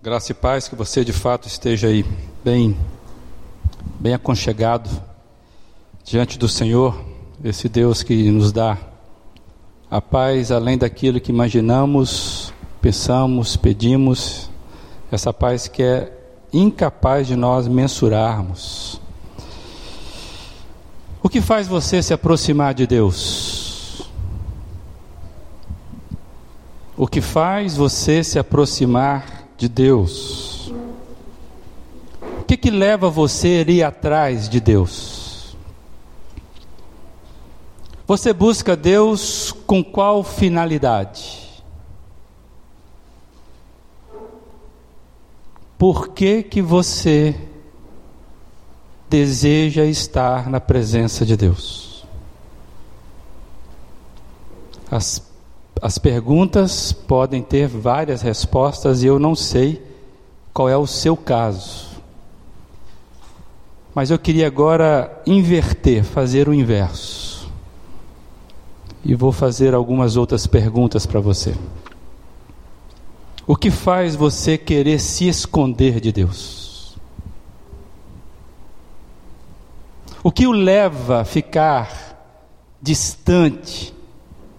Graça e paz, que você de fato esteja aí bem, bem aconchegado diante do Senhor, esse Deus que nos dá a paz além daquilo que imaginamos, pensamos, pedimos, essa paz que é incapaz de nós mensurarmos. O que faz você se aproximar de Deus? O que faz você se aproximar de Deus. O que, que leva você a ir atrás de Deus? Você busca Deus com qual finalidade? Por que, que você deseja estar na presença de Deus? As as perguntas podem ter várias respostas e eu não sei qual é o seu caso. Mas eu queria agora inverter, fazer o inverso. E vou fazer algumas outras perguntas para você. O que faz você querer se esconder de Deus? O que o leva a ficar distante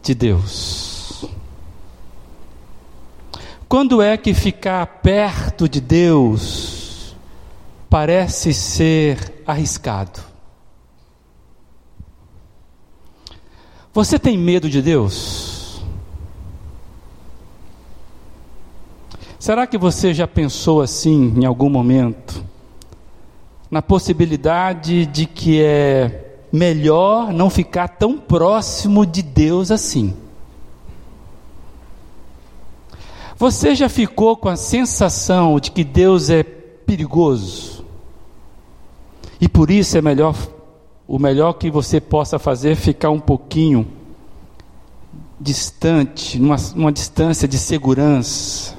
de Deus? Quando é que ficar perto de Deus parece ser arriscado? Você tem medo de Deus? Será que você já pensou assim em algum momento? Na possibilidade de que é melhor não ficar tão próximo de Deus assim? Você já ficou com a sensação de que Deus é perigoso? E por isso é melhor, o melhor que você possa fazer é ficar um pouquinho distante, numa, numa distância de segurança.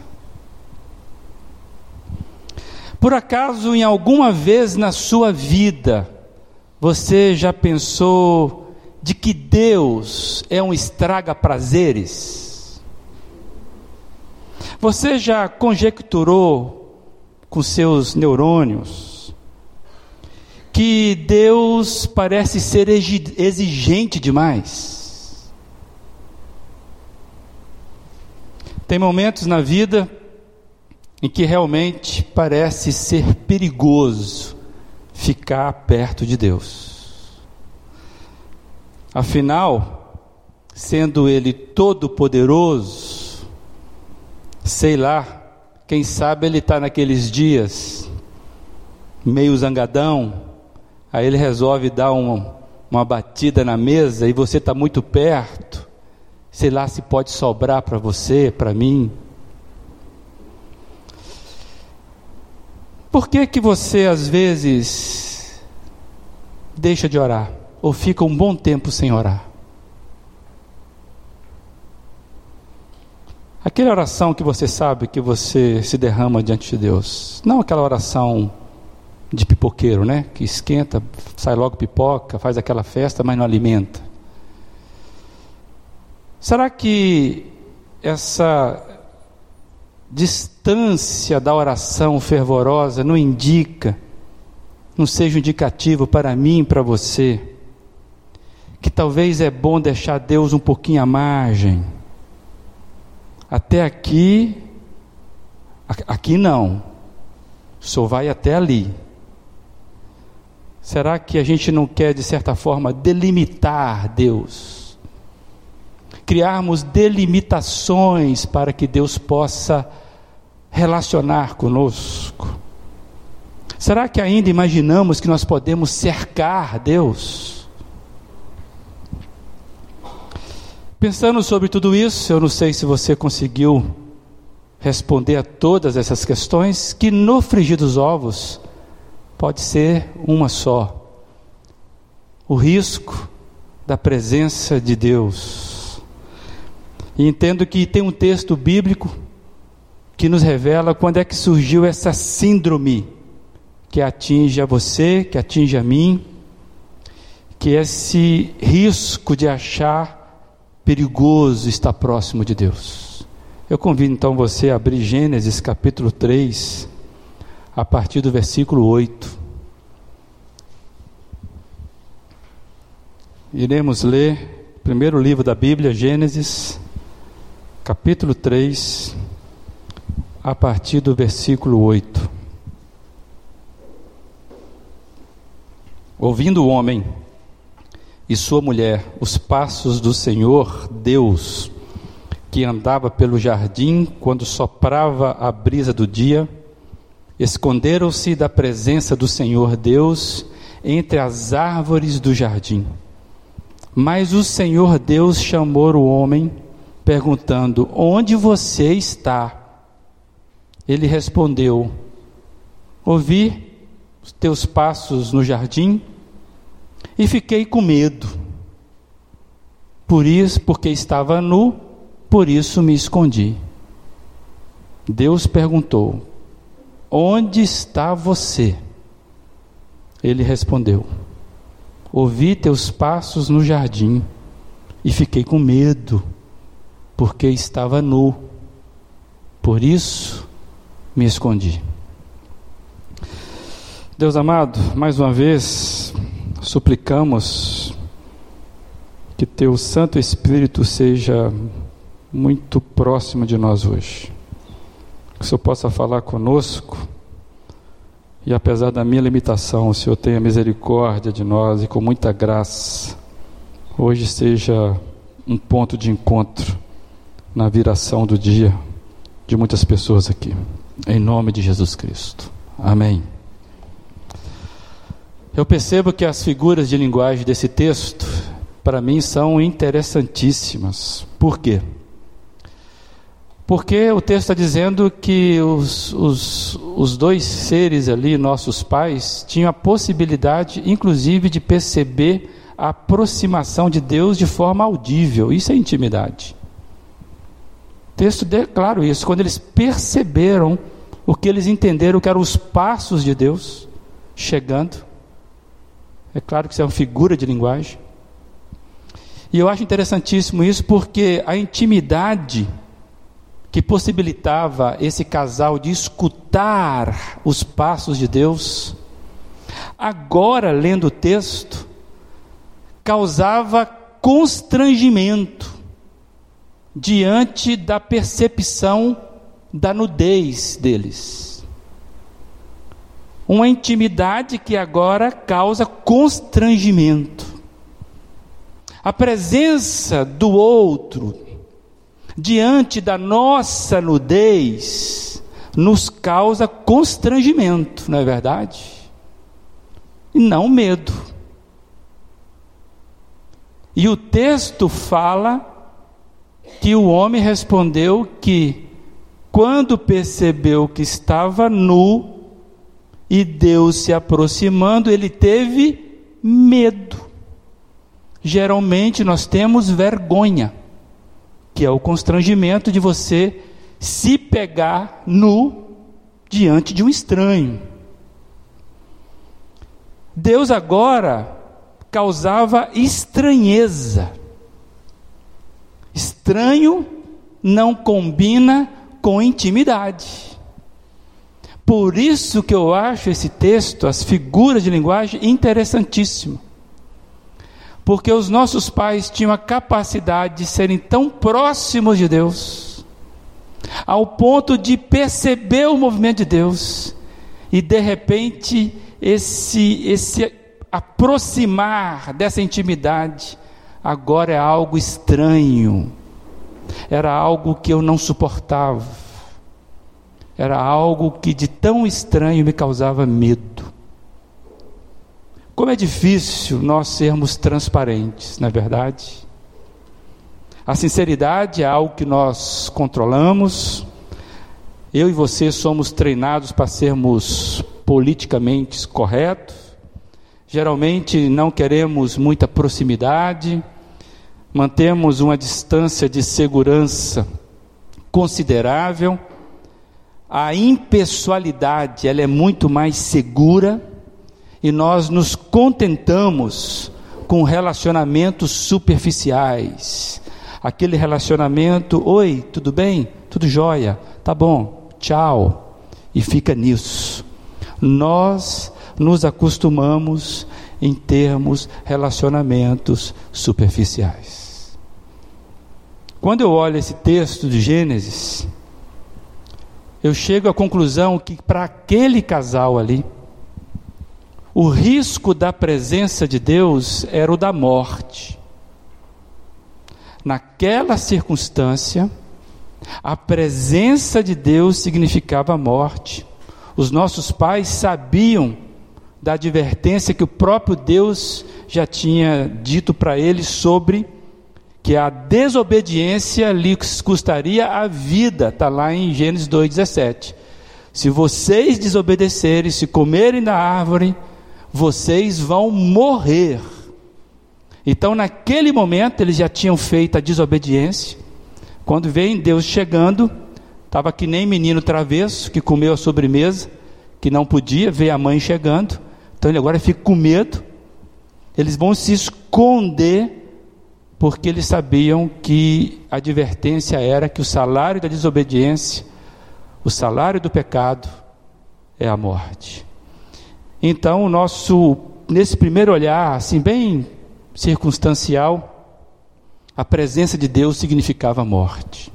Por acaso, em alguma vez na sua vida, você já pensou de que Deus é um estraga-prazeres? Você já conjecturou com seus neurônios que Deus parece ser exigente demais? Tem momentos na vida em que realmente parece ser perigoso ficar perto de Deus. Afinal, sendo Ele todo-poderoso, Sei lá, quem sabe ele está naqueles dias, meio zangadão, aí ele resolve dar uma, uma batida na mesa e você está muito perto, sei lá se pode sobrar para você, para mim. Por que que você às vezes deixa de orar ou fica um bom tempo sem orar? Aquela oração que você sabe que você se derrama diante de Deus. Não aquela oração de pipoqueiro, né? Que esquenta, sai logo pipoca, faz aquela festa, mas não alimenta. Será que essa distância da oração fervorosa não indica, não seja indicativo para mim e para você, que talvez é bom deixar Deus um pouquinho à margem? Até aqui, aqui não, só vai até ali. Será que a gente não quer, de certa forma, delimitar Deus? Criarmos delimitações para que Deus possa relacionar conosco? Será que ainda imaginamos que nós podemos cercar Deus? Pensando sobre tudo isso, eu não sei se você conseguiu responder a todas essas questões, que no frigir dos ovos pode ser uma só: o risco da presença de Deus. E entendo que tem um texto bíblico que nos revela quando é que surgiu essa síndrome que atinge a você, que atinge a mim, que é esse risco de achar perigoso estar próximo de Deus. Eu convido então você a abrir Gênesis capítulo 3, a partir do versículo 8. Iremos ler o primeiro livro da Bíblia, Gênesis, capítulo 3, a partir do versículo 8. Ouvindo o homem e sua mulher os passos do Senhor Deus, que andava pelo jardim quando soprava a brisa do dia, esconderam-se da presença do Senhor Deus entre as árvores do jardim. Mas o Senhor Deus chamou o homem, perguntando: Onde você está? Ele respondeu: Ouvi os teus passos no jardim e fiquei com medo. Por isso, porque estava nu, por isso me escondi. Deus perguntou: Onde está você? Ele respondeu: Ouvi teus passos no jardim e fiquei com medo, porque estava nu. Por isso me escondi. Deus amado, mais uma vez suplicamos que teu Santo Espírito seja muito próximo de nós hoje. Que o Senhor possa falar conosco e apesar da minha limitação, o Senhor tenha misericórdia de nós e com muita graça, hoje seja um ponto de encontro na viração do dia de muitas pessoas aqui. Em nome de Jesus Cristo. Amém. Eu percebo que as figuras de linguagem desse texto, para mim, são interessantíssimas. Por quê? Porque o texto está dizendo que os, os, os dois seres ali, nossos pais, tinham a possibilidade, inclusive, de perceber a aproximação de Deus de forma audível. Isso é intimidade. O texto declara isso. Quando eles perceberam o que eles entenderam que eram os passos de Deus chegando. É claro que isso é uma figura de linguagem. E eu acho interessantíssimo isso porque a intimidade que possibilitava esse casal de escutar os passos de Deus, agora lendo o texto, causava constrangimento diante da percepção da nudez deles. Uma intimidade que agora causa constrangimento. A presença do outro, diante da nossa nudez, nos causa constrangimento, não é verdade? E não medo. E o texto fala que o homem respondeu que, quando percebeu que estava nu e Deus se aproximando, ele teve medo. Geralmente nós temos vergonha que é o constrangimento de você se pegar nu diante de um estranho. Deus agora causava estranheza. Estranho não combina com intimidade. Por isso que eu acho esse texto, as figuras de linguagem, interessantíssimo. Porque os nossos pais tinham a capacidade de serem tão próximos de Deus, ao ponto de perceber o movimento de Deus, e de repente esse, esse aproximar dessa intimidade agora é algo estranho, era algo que eu não suportava, era algo que de tão estranho me causava medo. Como é difícil nós sermos transparentes, não é verdade? A sinceridade é algo que nós controlamos. Eu e você somos treinados para sermos politicamente corretos. Geralmente não queremos muita proximidade, mantemos uma distância de segurança considerável. A impessoalidade, ela é muito mais segura e nós nos contentamos com relacionamentos superficiais. Aquele relacionamento, oi, tudo bem? tudo jóia, tá bom, tchau. E fica nisso. Nós nos acostumamos em termos relacionamentos superficiais. Quando eu olho esse texto de Gênesis, eu chego à conclusão que para aquele casal ali, o risco da presença de Deus era o da morte. Naquela circunstância, a presença de Deus significava a morte. Os nossos pais sabiam da advertência que o próprio Deus já tinha dito para eles sobre que a desobediência lhes custaria a vida, está lá em Gênesis 2,17. Se vocês desobedecerem, se comerem da árvore, vocês vão morrer. Então, naquele momento, eles já tinham feito a desobediência. Quando vem Deus chegando, estava que nem menino travesso que comeu a sobremesa, que não podia, ver a mãe chegando. Então ele agora fica com medo. Eles vão se esconder porque eles sabiam que a advertência era que o salário da desobediência, o salário do pecado é a morte. Então, o nosso nesse primeiro olhar, assim bem circunstancial, a presença de Deus significava morte.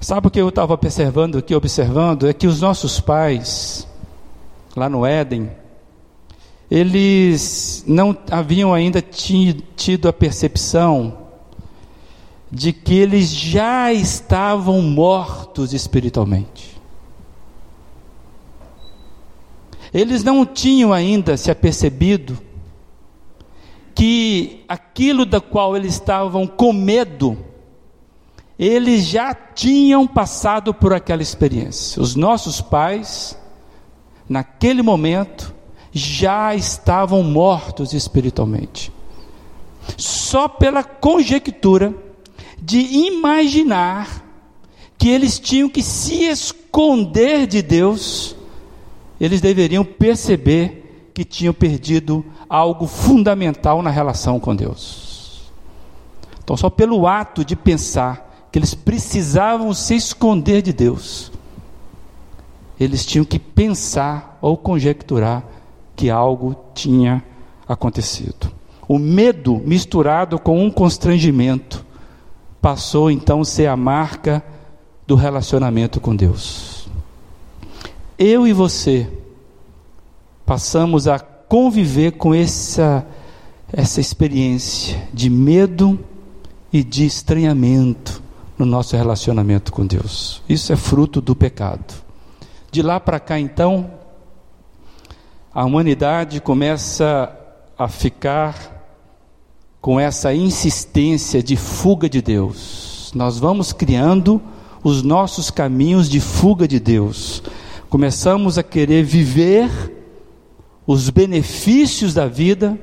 Sabe o que eu estava observando aqui, observando? É que os nossos pais, lá no Éden, eles não haviam ainda tido a percepção de que eles já estavam mortos espiritualmente. Eles não tinham ainda se apercebido que aquilo da qual eles estavam com medo, eles já tinham passado por aquela experiência. Os nossos pais, naquele momento, já estavam mortos espiritualmente. Só pela conjectura de imaginar que eles tinham que se esconder de Deus, eles deveriam perceber que tinham perdido algo fundamental na relação com Deus. Então, só pelo ato de pensar que eles precisavam se esconder de Deus, eles tinham que pensar ou conjecturar que algo tinha acontecido. O medo misturado com um constrangimento passou então a ser a marca do relacionamento com Deus. Eu e você passamos a conviver com essa essa experiência de medo e de estranhamento no nosso relacionamento com Deus. Isso é fruto do pecado. De lá para cá, então, a humanidade começa a ficar com essa insistência de fuga de Deus. Nós vamos criando os nossos caminhos de fuga de Deus. Começamos a querer viver os benefícios da vida,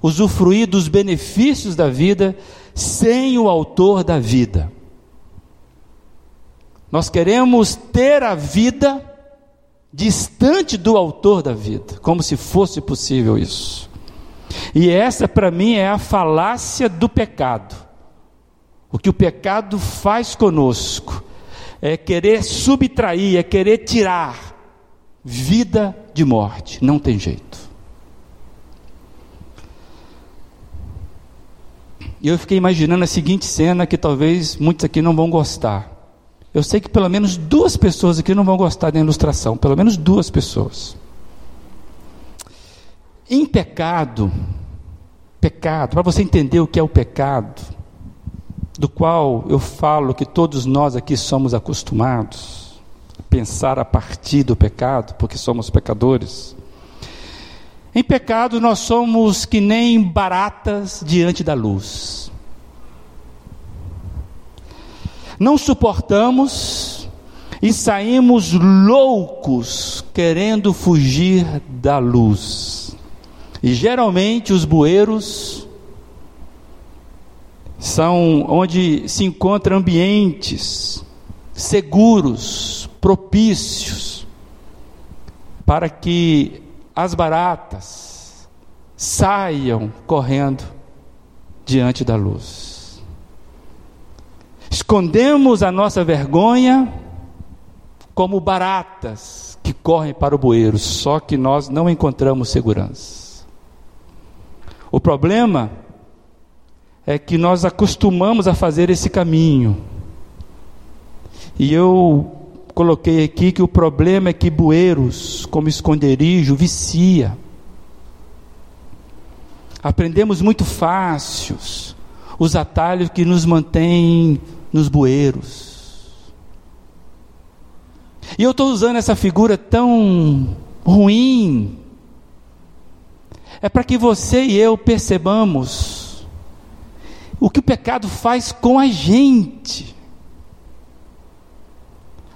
usufruir dos benefícios da vida sem o autor da vida. Nós queremos ter a vida distante do autor da vida, como se fosse possível isso. E essa, para mim, é a falácia do pecado. O que o pecado faz conosco é querer subtrair, é querer tirar vida de morte. Não tem jeito. E eu fiquei imaginando a seguinte cena que talvez muitos aqui não vão gostar. Eu sei que pelo menos duas pessoas aqui não vão gostar da ilustração, pelo menos duas pessoas. Em pecado, pecado, para você entender o que é o pecado, do qual eu falo que todos nós aqui somos acostumados a pensar a partir do pecado, porque somos pecadores. Em pecado, nós somos que nem baratas diante da luz. Não suportamos e saímos loucos querendo fugir da luz. E geralmente os bueiros são onde se encontram ambientes seguros, propícios para que as baratas saiam correndo diante da luz. Escondemos a nossa vergonha como baratas que correm para o bueiro, só que nós não encontramos segurança. O problema é que nós acostumamos a fazer esse caminho. E eu coloquei aqui que o problema é que bueiros, como esconderijo, vicia. Aprendemos muito fáceis os atalhos que nos mantêm nos bueiros. E eu estou usando essa figura tão ruim, é para que você e eu percebamos o que o pecado faz com a gente,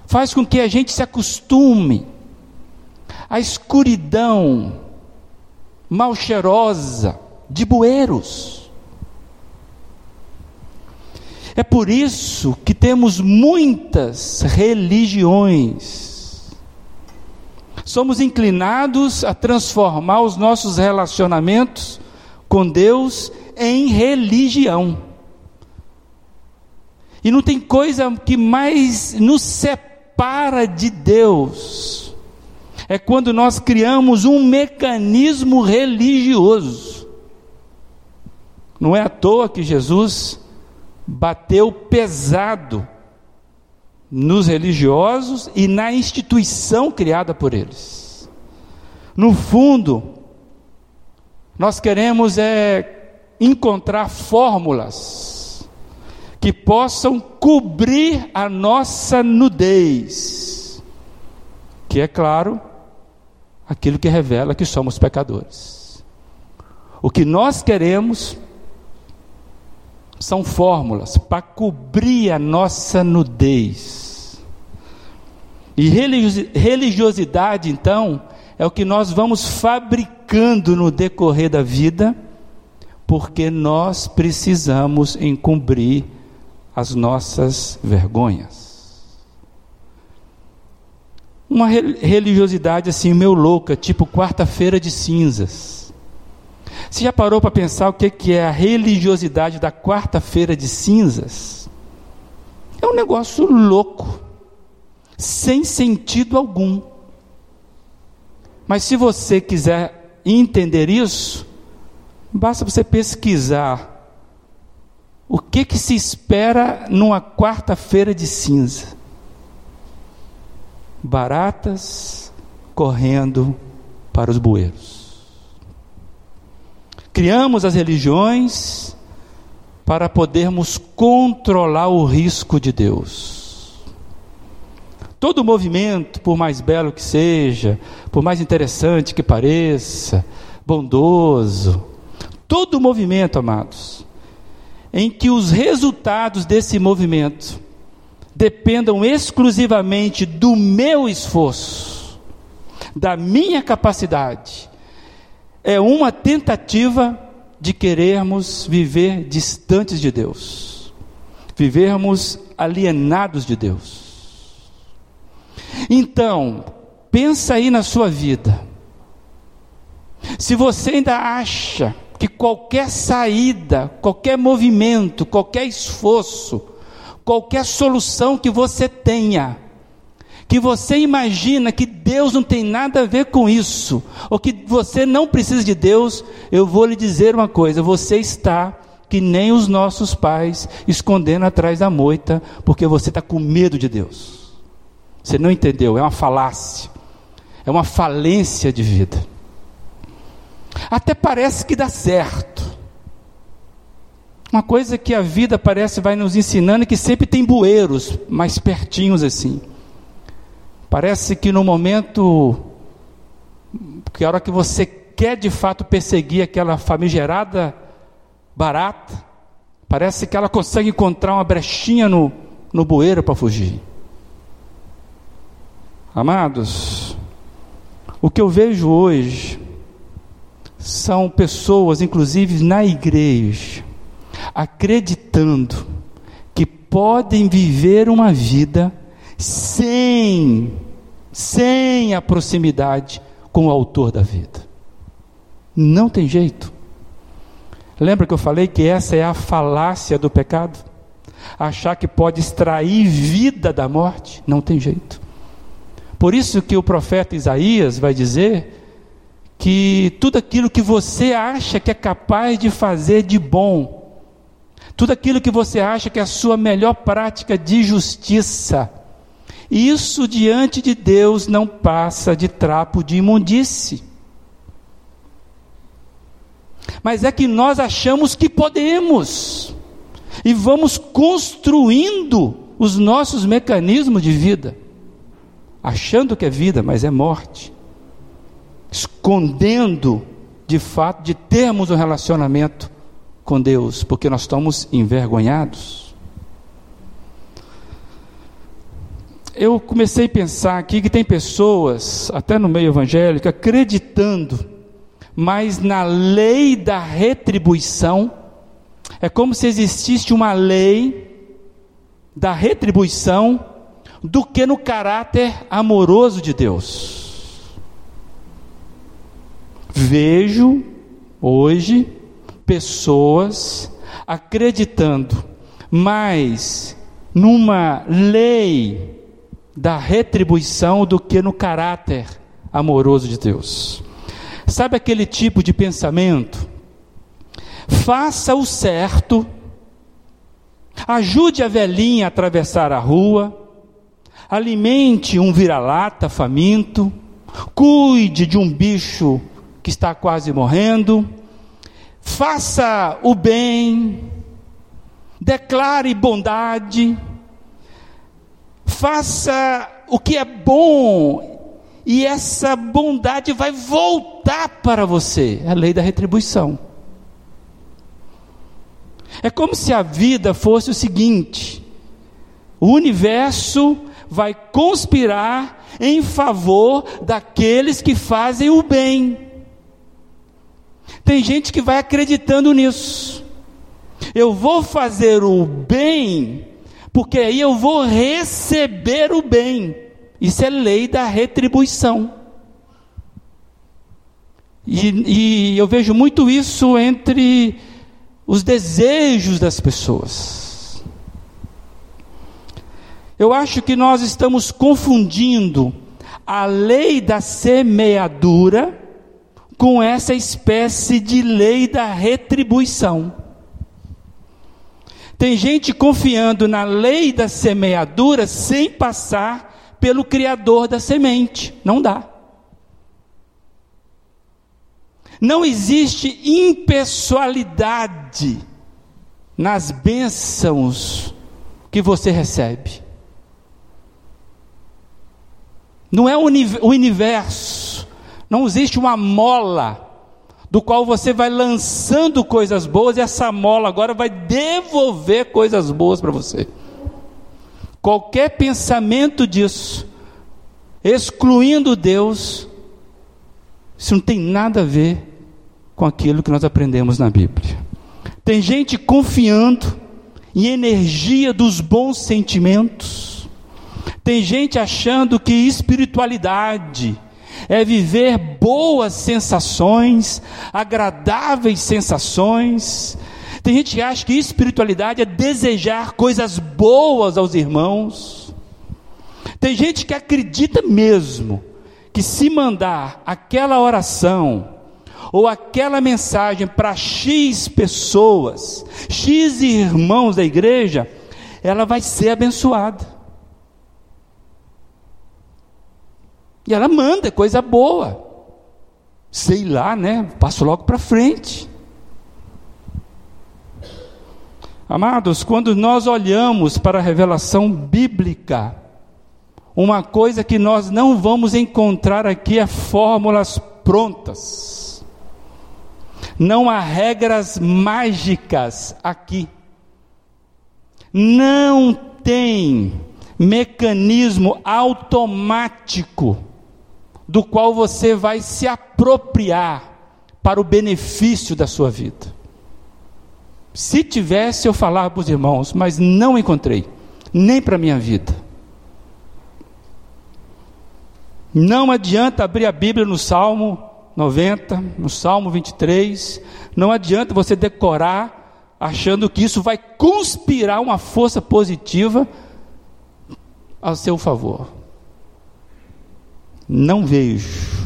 faz com que a gente se acostume à escuridão mal cheirosa de bueiros. É por isso que temos muitas religiões. Somos inclinados a transformar os nossos relacionamentos com Deus em religião. E não tem coisa que mais nos separa de Deus. É quando nós criamos um mecanismo religioso. Não é à toa que Jesus bateu pesado nos religiosos e na instituição criada por eles. No fundo, nós queremos é encontrar fórmulas que possam cobrir a nossa nudez, que é claro, aquilo que revela que somos pecadores. O que nós queremos são fórmulas para cobrir a nossa nudez. E religiosidade, então, é o que nós vamos fabricando no decorrer da vida, porque nós precisamos encobrir as nossas vergonhas. Uma religiosidade assim, meio louca, tipo quarta-feira de cinzas você já parou para pensar o que é a religiosidade da quarta-feira de cinzas? É um negócio louco, sem sentido algum. Mas se você quiser entender isso, basta você pesquisar o que, que se espera numa quarta-feira de cinza. Baratas correndo para os bueiros. Criamos as religiões para podermos controlar o risco de Deus. Todo movimento, por mais belo que seja, por mais interessante que pareça, bondoso, todo movimento, amados, em que os resultados desse movimento dependam exclusivamente do meu esforço, da minha capacidade, é uma tentativa de querermos viver distantes de Deus, vivermos alienados de Deus. Então, pensa aí na sua vida. Se você ainda acha que qualquer saída, qualquer movimento, qualquer esforço, qualquer solução que você tenha, que você imagina que Deus não tem nada a ver com isso, ou que você não precisa de Deus, eu vou lhe dizer uma coisa: você está que nem os nossos pais, escondendo atrás da moita, porque você está com medo de Deus. Você não entendeu? É uma falácia, é uma falência de vida. Até parece que dá certo. Uma coisa que a vida parece vai nos ensinando é que sempre tem bueiros mais pertinhos assim. Parece que no momento, que a hora que você quer de fato perseguir aquela famigerada barata, parece que ela consegue encontrar uma brechinha no, no bueiro para fugir. Amados, o que eu vejo hoje são pessoas, inclusive na igreja, acreditando que podem viver uma vida sem, sem a proximidade com o autor da vida. Não tem jeito. Lembra que eu falei que essa é a falácia do pecado? achar que pode extrair vida da morte, não tem jeito. Por isso que o profeta Isaías vai dizer que tudo aquilo que você acha que é capaz de fazer de bom, tudo aquilo que você acha que é a sua melhor prática de justiça, isso diante de Deus não passa de trapo de imundície. Mas é que nós achamos que podemos, e vamos construindo os nossos mecanismos de vida, achando que é vida, mas é morte, escondendo de fato de termos um relacionamento com Deus, porque nós estamos envergonhados. Eu comecei a pensar aqui que tem pessoas, até no meio evangélico, acreditando mais na lei da retribuição. É como se existisse uma lei da retribuição do que no caráter amoroso de Deus. Vejo hoje pessoas acreditando mais numa lei da retribuição do que no caráter amoroso de Deus. Sabe aquele tipo de pensamento? Faça o certo, ajude a velhinha a atravessar a rua, alimente um vira-lata faminto, cuide de um bicho que está quase morrendo, faça o bem, declare bondade, faça o que é bom, e essa bondade vai voltar para você é a lei da retribuição. É como se a vida fosse o seguinte: o universo vai conspirar em favor daqueles que fazem o bem. Tem gente que vai acreditando nisso. Eu vou fazer o bem porque aí eu vou receber o bem. Isso é lei da retribuição. E, e, eu vejo muito isso entre os desejos das pessoas. Eu acho que nós estamos confundindo a lei da semeadura com essa espécie de lei da retribuição. Tem gente confiando na lei da semeadura sem passar pelo Criador da semente. Não dá. Não existe impessoalidade nas bênçãos que você recebe. Não é o universo, não existe uma mola do qual você vai lançando coisas boas e essa mola agora vai devolver coisas boas para você. Qualquer pensamento disso, excluindo Deus, isso não tem nada a ver com aquilo que nós aprendemos na Bíblia. Tem gente confiando em energia dos bons sentimentos. Tem gente achando que espiritualidade é viver boas sensações, agradáveis sensações. Tem gente que acha que espiritualidade é desejar coisas boas aos irmãos. Tem gente que acredita mesmo que se mandar aquela oração ou aquela mensagem para X pessoas, X irmãos da igreja, ela vai ser abençoada. E ela manda, é coisa boa. Sei lá, né? Passo logo para frente. Amados, quando nós olhamos para a revelação bíblica, uma coisa que nós não vamos encontrar aqui é fórmulas prontas. Não há regras mágicas aqui. Não tem mecanismo automático do qual você vai se apropriar para o benefício da sua vida. Se tivesse, eu falava para os irmãos, mas não encontrei, nem para a minha vida. Não adianta abrir a Bíblia no Salmo 90, no Salmo 23, não adianta você decorar achando que isso vai conspirar uma força positiva ao seu favor. Não vejo.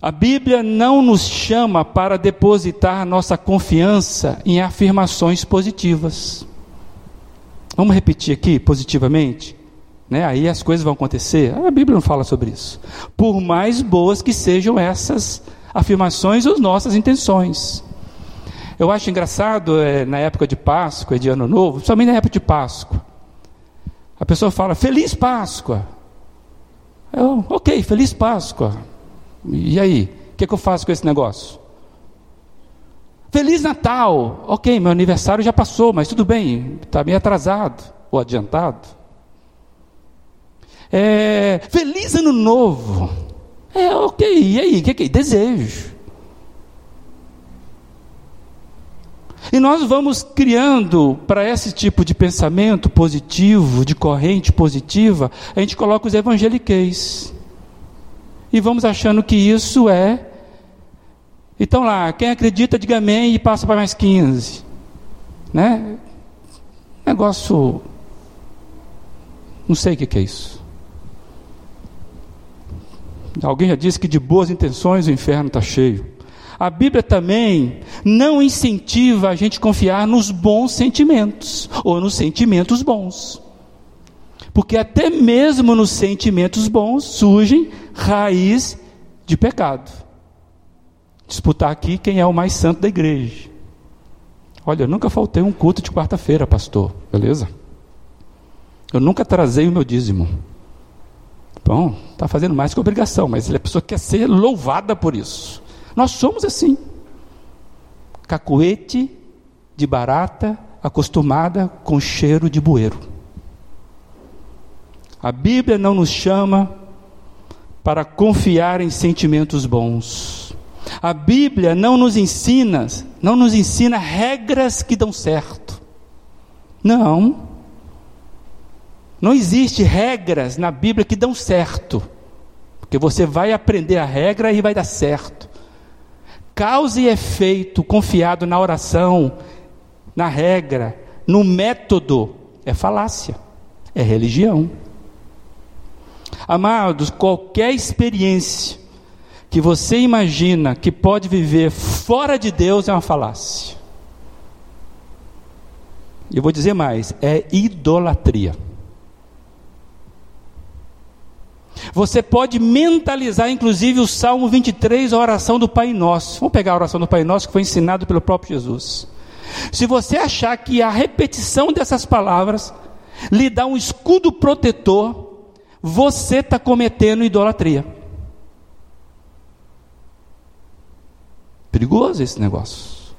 A Bíblia não nos chama para depositar nossa confiança em afirmações positivas. Vamos repetir aqui positivamente? Né? Aí as coisas vão acontecer. A Bíblia não fala sobre isso. Por mais boas que sejam essas afirmações ou nossas intenções. Eu acho engraçado é, na época de Páscoa, de Ano Novo, principalmente na época de Páscoa. A pessoa fala, Feliz Páscoa. Eu, ok, Feliz Páscoa. E aí? O que, é que eu faço com esse negócio? Feliz Natal! Ok, meu aniversário já passou, mas tudo bem, está meio atrasado ou adiantado. É, feliz Ano Novo! É, ok, e aí? O que, que é? Desejo. E nós vamos criando para esse tipo de pensamento positivo, de corrente positiva, a gente coloca os evangeliqueis. E vamos achando que isso é. Então lá, quem acredita, diga amém e passa para mais 15. Né? Negócio. Não sei o que é isso. Alguém já disse que de boas intenções o inferno está cheio. A Bíblia também não incentiva a gente confiar nos bons sentimentos ou nos sentimentos bons. Porque até mesmo nos sentimentos bons surgem raiz de pecado. Disputar aqui quem é o mais santo da igreja. Olha, eu nunca faltei um culto de quarta-feira, pastor, beleza? Eu nunca trazei o meu dízimo. Bom, está fazendo mais que obrigação, mas a pessoa quer ser louvada por isso. Nós somos assim. Cacuete de barata acostumada com cheiro de bueiro. A Bíblia não nos chama para confiar em sentimentos bons. A Bíblia não nos ensina, não nos ensina regras que dão certo. Não. Não existe regras na Bíblia que dão certo. Porque você vai aprender a regra e vai dar certo causa e efeito confiado na oração, na regra, no método, é falácia, é religião. Amados, qualquer experiência que você imagina que pode viver fora de Deus é uma falácia. Eu vou dizer mais: é idolatria. Você pode mentalizar, inclusive, o Salmo 23, a oração do Pai Nosso. Vamos pegar a oração do Pai Nosso que foi ensinado pelo próprio Jesus. Se você achar que a repetição dessas palavras lhe dá um escudo protetor, você está cometendo idolatria. Perigoso esse negócio.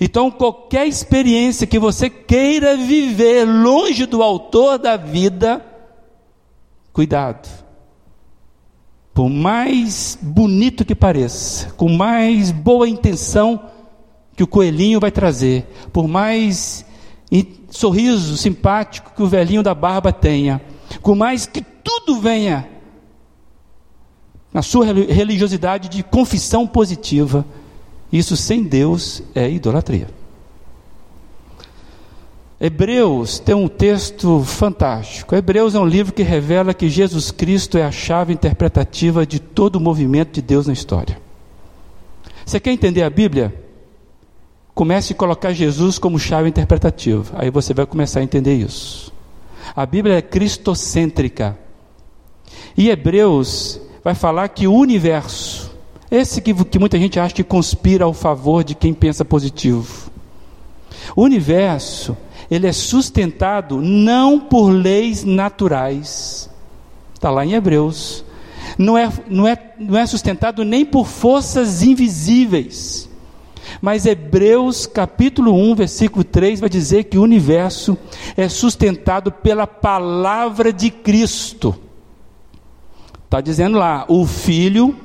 Então, qualquer experiência que você queira viver longe do autor da vida, cuidado por mais bonito que pareça, com mais boa intenção que o coelhinho vai trazer, por mais sorriso simpático que o velhinho da barba tenha, com mais que tudo venha na sua religiosidade de confissão positiva, isso sem Deus é idolatria. Hebreus tem um texto fantástico. Hebreus é um livro que revela que Jesus Cristo é a chave interpretativa de todo o movimento de Deus na história. Você quer entender a Bíblia? Comece a colocar Jesus como chave interpretativa. Aí você vai começar a entender isso. A Bíblia é cristocêntrica. E Hebreus vai falar que o universo, esse que, que muita gente acha que conspira ao favor de quem pensa positivo. O universo ele é sustentado não por leis naturais, está lá em Hebreus, não é, não, é, não é sustentado nem por forças invisíveis, mas Hebreus capítulo 1, versículo 3 vai dizer que o universo é sustentado pela palavra de Cristo. Está dizendo lá, o Filho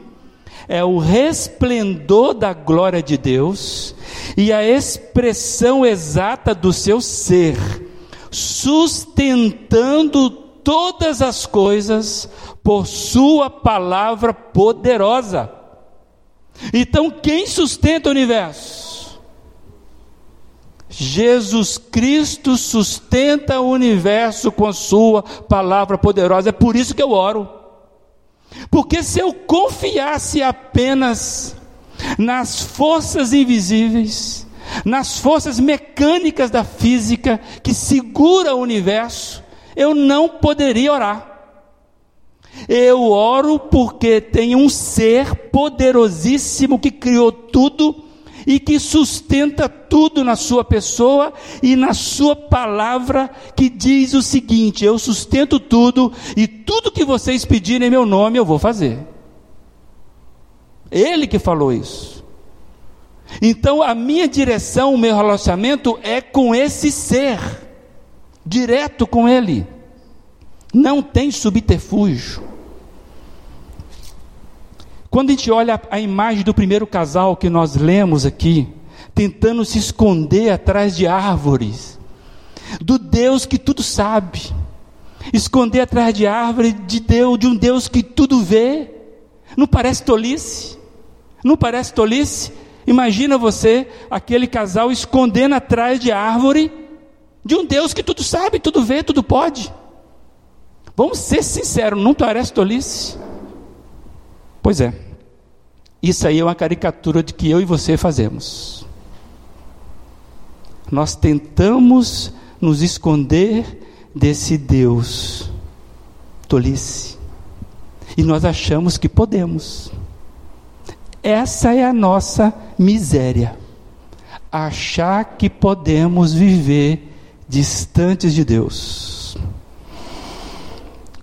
é o resplendor da glória de Deus e a expressão exata do seu ser, sustentando todas as coisas por Sua palavra poderosa. Então, quem sustenta o universo? Jesus Cristo sustenta o universo com a Sua palavra poderosa. É por isso que eu oro. Porque se eu confiasse apenas nas forças invisíveis, nas forças mecânicas da física que segura o universo, eu não poderia orar. Eu oro porque tem um ser poderosíssimo que criou tudo e que sustenta tudo na sua pessoa e na sua palavra, que diz o seguinte: Eu sustento tudo e tudo que vocês pedirem em meu nome eu vou fazer. Ele que falou isso. Então a minha direção, o meu relacionamento é com esse ser, direto com ele. Não tem subterfúgio. Quando a gente olha a imagem do primeiro casal que nós lemos aqui, tentando se esconder atrás de árvores, do Deus que tudo sabe, esconder atrás de árvore de Deus, de um Deus que tudo vê, não parece tolice? Não parece tolice? Imagina você, aquele casal escondendo atrás de árvore de um Deus que tudo sabe, tudo vê, tudo pode. Vamos ser sinceros, não parece tolice? Pois é. Isso aí é uma caricatura de que eu e você fazemos. Nós tentamos nos esconder desse Deus tolice. E nós achamos que podemos. Essa é a nossa miséria. Achar que podemos viver distantes de Deus.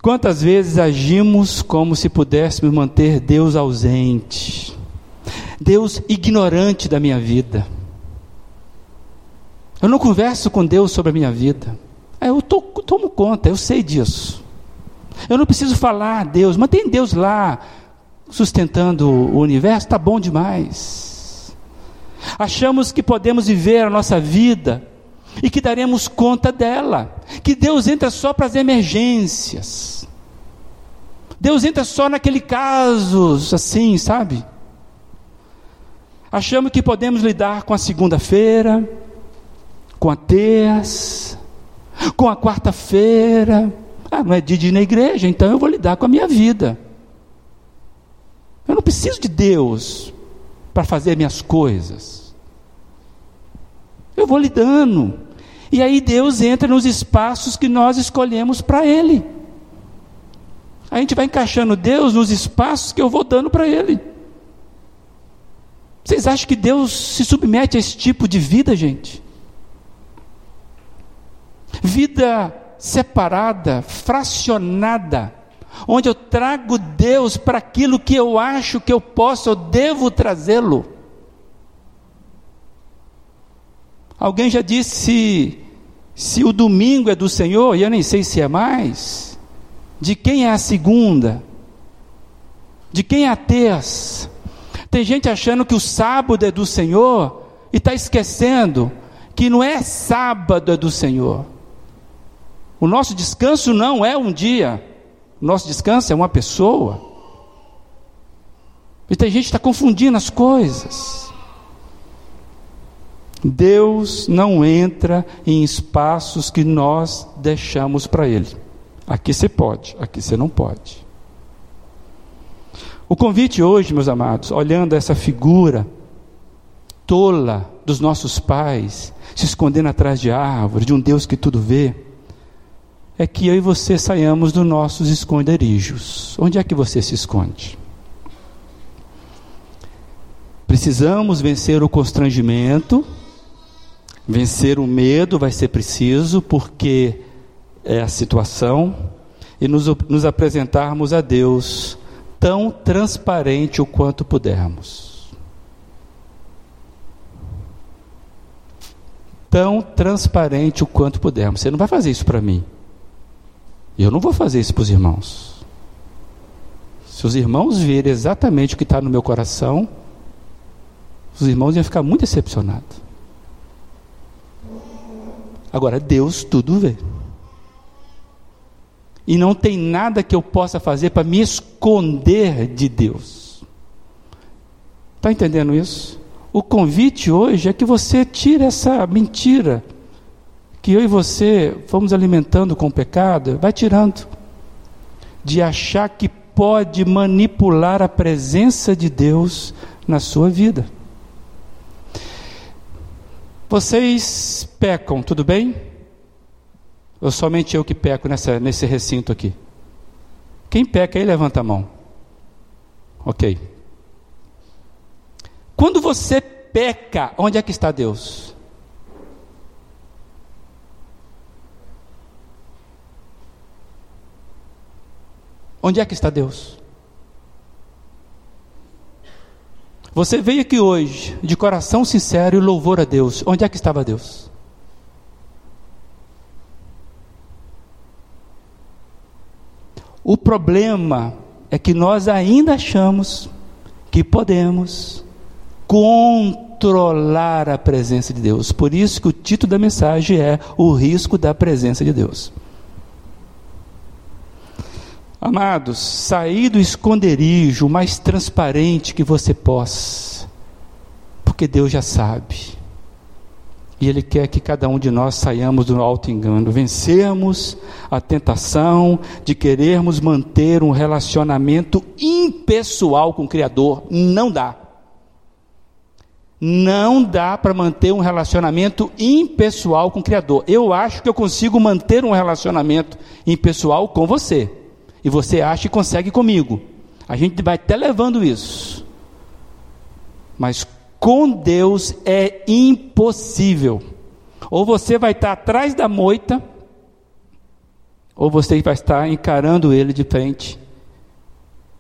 Quantas vezes agimos como se pudéssemos manter Deus ausente, Deus ignorante da minha vida? Eu não converso com Deus sobre a minha vida. Eu tô, tomo conta, eu sei disso. Eu não preciso falar a Deus, mas tem Deus lá sustentando o universo, está bom demais. Achamos que podemos viver a nossa vida e que daremos conta dela. Que Deus entra só para as emergências. Deus entra só naquele caso, assim, sabe? Achamos que podemos lidar com a segunda-feira, com a terça, com a quarta-feira. Ah, não é dia de ir na igreja, então eu vou lidar com a minha vida. Eu não preciso de Deus para fazer minhas coisas. Eu vou lidando. E aí Deus entra nos espaços que nós escolhemos para Ele. A gente vai encaixando Deus nos espaços que eu vou dando para Ele. Vocês acham que Deus se submete a esse tipo de vida, gente? Vida separada, fracionada, onde eu trago Deus para aquilo que eu acho que eu posso, eu devo trazê-lo. Alguém já disse se, o domingo é do Senhor, e eu nem sei se é mais, de quem é a segunda? De quem é a terça? Tem gente achando que o sábado é do Senhor e está esquecendo que não é sábado é do Senhor. O nosso descanso não é um dia, nosso descanso é uma pessoa. E tem gente que está confundindo as coisas. Deus não entra em espaços que nós deixamos para Ele. Aqui você pode, aqui você não pode. O convite hoje, meus amados, olhando essa figura tola dos nossos pais, se escondendo atrás de árvore, de um Deus que tudo vê, é que eu e você saiamos dos nossos esconderijos. Onde é que você se esconde? Precisamos vencer o constrangimento Vencer o medo vai ser preciso, porque é a situação, e nos, nos apresentarmos a Deus tão transparente o quanto pudermos. Tão transparente o quanto pudermos. Você não vai fazer isso para mim. Eu não vou fazer isso para os irmãos. Se os irmãos verem exatamente o que está no meu coração, os irmãos iam ficar muito decepcionados. Agora, Deus tudo vê. E não tem nada que eu possa fazer para me esconder de Deus. Está entendendo isso? o convite hoje é que você tire essa mentira que eu e você fomos alimentando com o pecado, vai tirando, de achar que pode manipular a presença de Deus na sua vida. Vocês pecam, tudo bem? Ou somente eu que peco nessa, nesse recinto aqui? Quem peca aí, levanta a mão. Ok. Quando você peca, onde é que está Deus? Onde é que está Deus? Você veio aqui hoje de coração sincero e louvor a Deus. Onde é que estava Deus? O problema é que nós ainda achamos que podemos controlar a presença de Deus. Por isso que o título da mensagem é O risco da presença de Deus. Amados, sair do esconderijo mais transparente que você possa, porque Deus já sabe. E Ele quer que cada um de nós saiamos do alto engano, vencermos a tentação de querermos manter um relacionamento impessoal com o Criador. Não dá. Não dá para manter um relacionamento impessoal com o Criador. Eu acho que eu consigo manter um relacionamento impessoal com você e você acha que consegue comigo. A gente vai até levando isso. Mas com Deus é impossível. Ou você vai estar atrás da moita, ou você vai estar encarando ele de frente,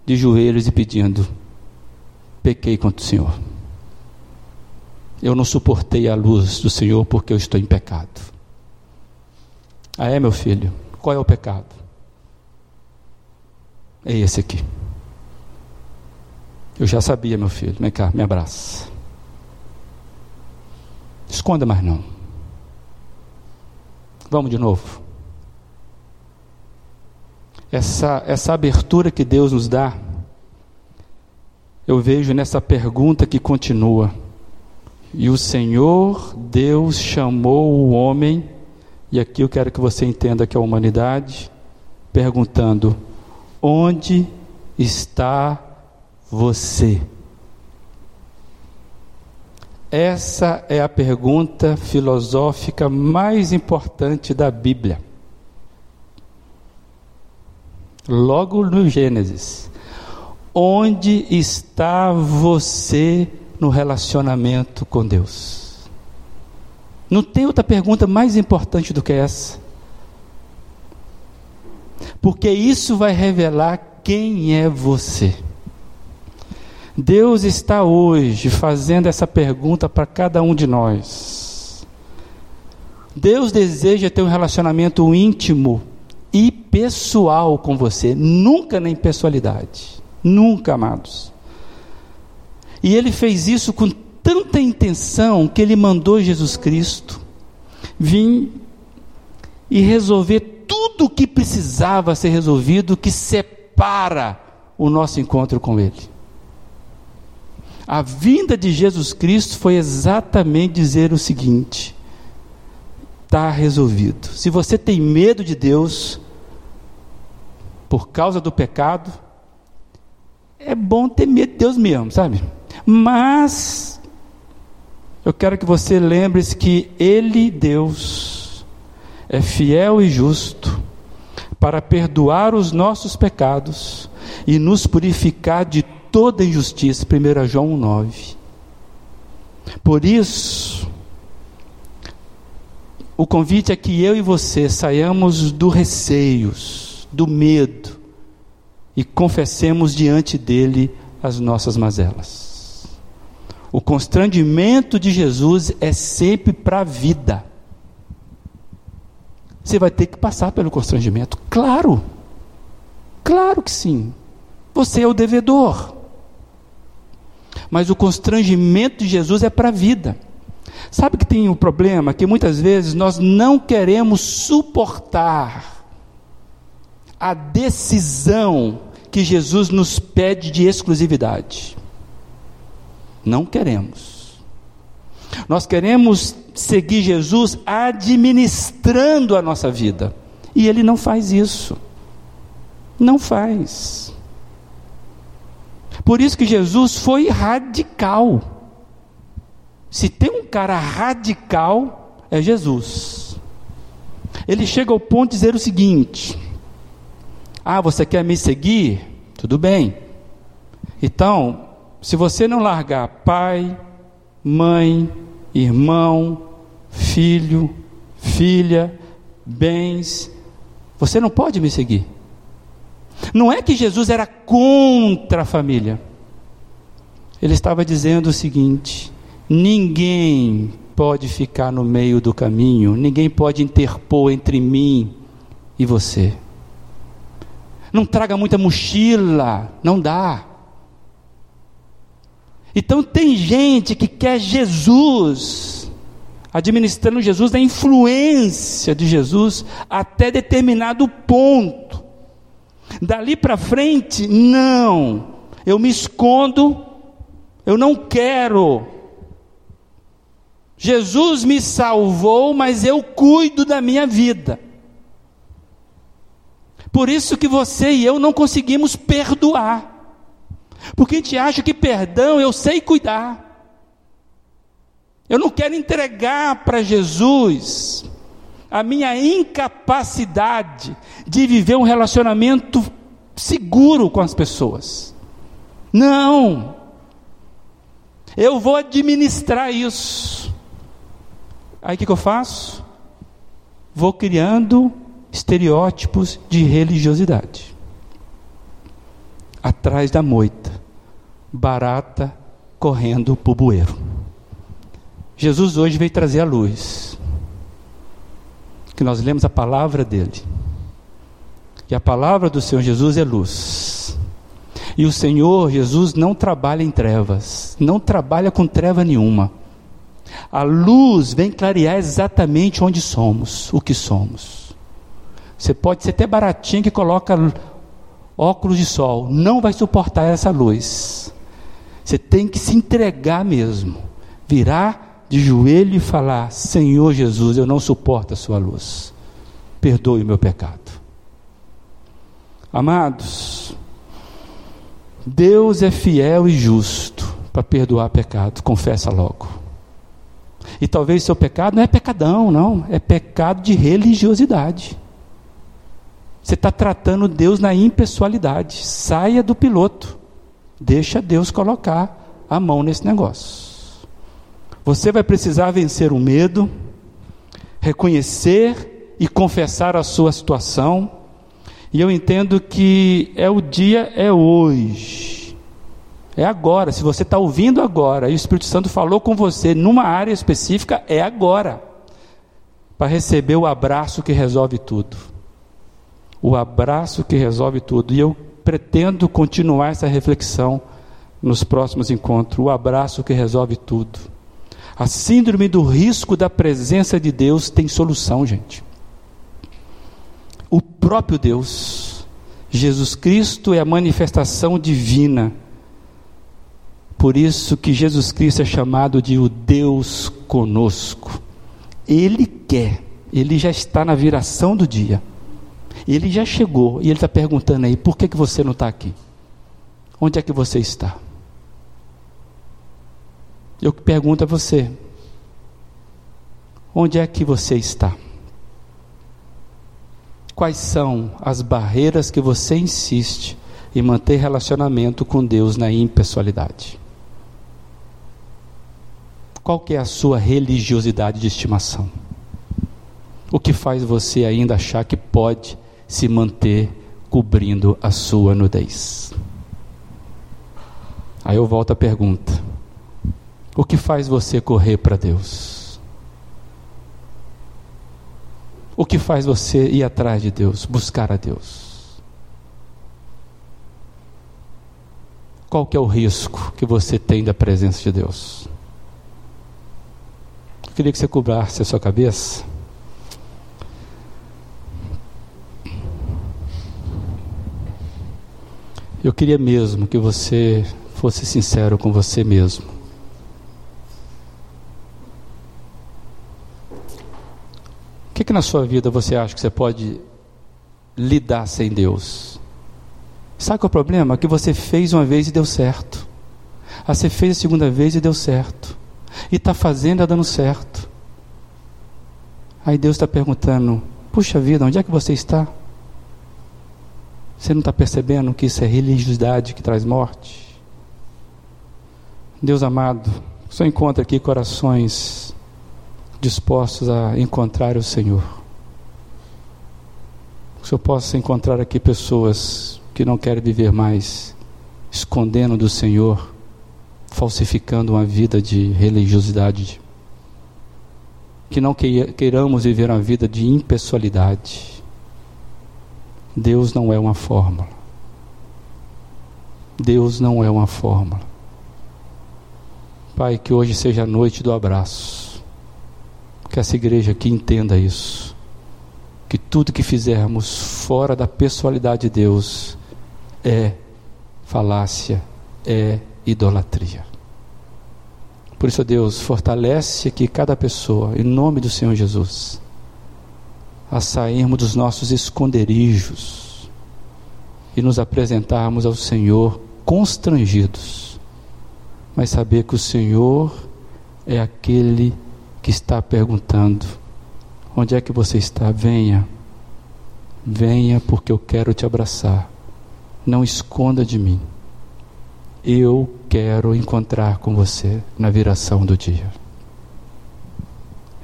de joelhos e pedindo: pequei contra o Senhor. Eu não suportei a luz do Senhor porque eu estou em pecado. Ah, é, meu filho? Qual é o pecado? É esse aqui. Eu já sabia, meu filho. Vem cá, me abraça. Esconda mais não. Vamos de novo. Essa, essa abertura que Deus nos dá, eu vejo nessa pergunta que continua. E o Senhor Deus chamou o homem, e aqui eu quero que você entenda que a humanidade, perguntando: Onde está você? Essa é a pergunta filosófica mais importante da Bíblia. Logo no Gênesis. Onde está você no relacionamento com Deus? Não tem outra pergunta mais importante do que essa porque isso vai revelar quem é você. Deus está hoje fazendo essa pergunta para cada um de nós. Deus deseja ter um relacionamento íntimo e pessoal com você, nunca na impessoalidade, nunca, amados. E ele fez isso com tanta intenção que ele mandou Jesus Cristo vir e resolver tudo o que precisava ser resolvido que separa o nosso encontro com Ele. A vinda de Jesus Cristo foi exatamente dizer o seguinte: está resolvido. Se você tem medo de Deus, por causa do pecado, é bom ter medo de Deus mesmo, sabe? Mas, eu quero que você lembre-se que Ele, Deus, é fiel e justo para perdoar os nossos pecados e nos purificar de toda injustiça. 1 João 9. Por isso, o convite é que eu e você saiamos do receios, do medo e confessemos diante dele as nossas mazelas. O constrangimento de Jesus é sempre para a vida. Você vai ter que passar pelo constrangimento. Claro, claro que sim. Você é o devedor. Mas o constrangimento de Jesus é para a vida. Sabe que tem um problema? Que muitas vezes nós não queremos suportar a decisão que Jesus nos pede de exclusividade. Não queremos. Nós queremos seguir Jesus administrando a nossa vida. E ele não faz isso. Não faz. Por isso que Jesus foi radical. Se tem um cara radical, é Jesus. Ele chega ao ponto de dizer o seguinte: Ah, você quer me seguir? Tudo bem. Então, se você não largar pai, mãe, irmão, filho, filha, bens, você não pode me seguir. Não é que Jesus era contra a família. Ele estava dizendo o seguinte: ninguém pode ficar no meio do caminho, ninguém pode interpor entre mim e você. Não traga muita mochila, não dá. Então tem gente que quer Jesus, administrando Jesus, da influência de Jesus até determinado ponto. Dali para frente, não. Eu me escondo, eu não quero. Jesus me salvou, mas eu cuido da minha vida. Por isso que você e eu não conseguimos perdoar. Porque a gente acha que perdão eu sei cuidar. Eu não quero entregar para Jesus a minha incapacidade de viver um relacionamento seguro com as pessoas. Não. Eu vou administrar isso. Aí o que, que eu faço? Vou criando estereótipos de religiosidade. Atrás da moita, barata correndo para o bueiro. Jesus hoje veio trazer a luz que nós lemos a palavra dele. E a palavra do Senhor Jesus é luz. E o Senhor Jesus não trabalha em trevas, não trabalha com treva nenhuma. A luz vem clarear exatamente onde somos, o que somos. Você pode ser até baratinho que coloca óculos de sol, não vai suportar essa luz. Você tem que se entregar mesmo, virar de joelho e falar: Senhor Jesus, eu não suporto a Sua luz, perdoe o meu pecado. Amados, Deus é fiel e justo para perdoar pecado, confessa logo. E talvez seu pecado não é pecadão, não, é pecado de religiosidade. Você está tratando Deus na impessoalidade. Saia do piloto. Deixa Deus colocar a mão nesse negócio. Você vai precisar vencer o medo, reconhecer e confessar a sua situação. E eu entendo que é o dia, é hoje. É agora. Se você está ouvindo agora e o Espírito Santo falou com você numa área específica, é agora. Para receber o abraço que resolve tudo. O abraço que resolve tudo. E eu pretendo continuar essa reflexão nos próximos encontros. O abraço que resolve tudo. A síndrome do risco da presença de Deus tem solução, gente. O próprio Deus, Jesus Cristo, é a manifestação divina. Por isso que Jesus Cristo é chamado de o Deus conosco. Ele quer, ele já está na viração do dia. Ele já chegou e ele está perguntando aí: por que, que você não está aqui? Onde é que você está? Eu pergunto a você: onde é que você está? Quais são as barreiras que você insiste em manter relacionamento com Deus na impessoalidade? Qual que é a sua religiosidade de estimação? O que faz você ainda achar que pode se manter cobrindo a sua nudez? Aí eu volto à pergunta: o que faz você correr para Deus? O que faz você ir atrás de Deus, buscar a Deus? Qual que é o risco que você tem da presença de Deus? Eu queria que você cobrasse a sua cabeça. Eu queria mesmo que você fosse sincero com você mesmo. O que, que na sua vida você acha que você pode lidar sem Deus? Sabe qual é o problema? Que você fez uma vez e deu certo. Aí você fez a segunda vez e deu certo. E está fazendo e tá dando certo. Aí Deus está perguntando: puxa vida, onde é que você está? Você não está percebendo que isso é religiosidade que traz morte? Deus amado, só encontra aqui corações dispostos a encontrar o Senhor. Que o Senhor possa encontrar aqui pessoas que não querem viver mais escondendo do Senhor, falsificando uma vida de religiosidade. Que não queiramos viver uma vida de impessoalidade. Deus não é uma fórmula. Deus não é uma fórmula. Pai, que hoje seja a noite do abraço. Que essa igreja aqui entenda isso. Que tudo que fizermos fora da pessoalidade de Deus é falácia, é idolatria. Por isso, Deus, fortalece aqui cada pessoa, em nome do Senhor Jesus, a sairmos dos nossos esconderijos e nos apresentarmos ao Senhor constrangidos mas saber que o Senhor é aquele que está perguntando: onde é que você está? Venha, venha, porque eu quero te abraçar. Não esconda de mim. Eu quero encontrar com você na viração do dia.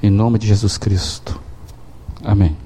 Em nome de Jesus Cristo. Amém.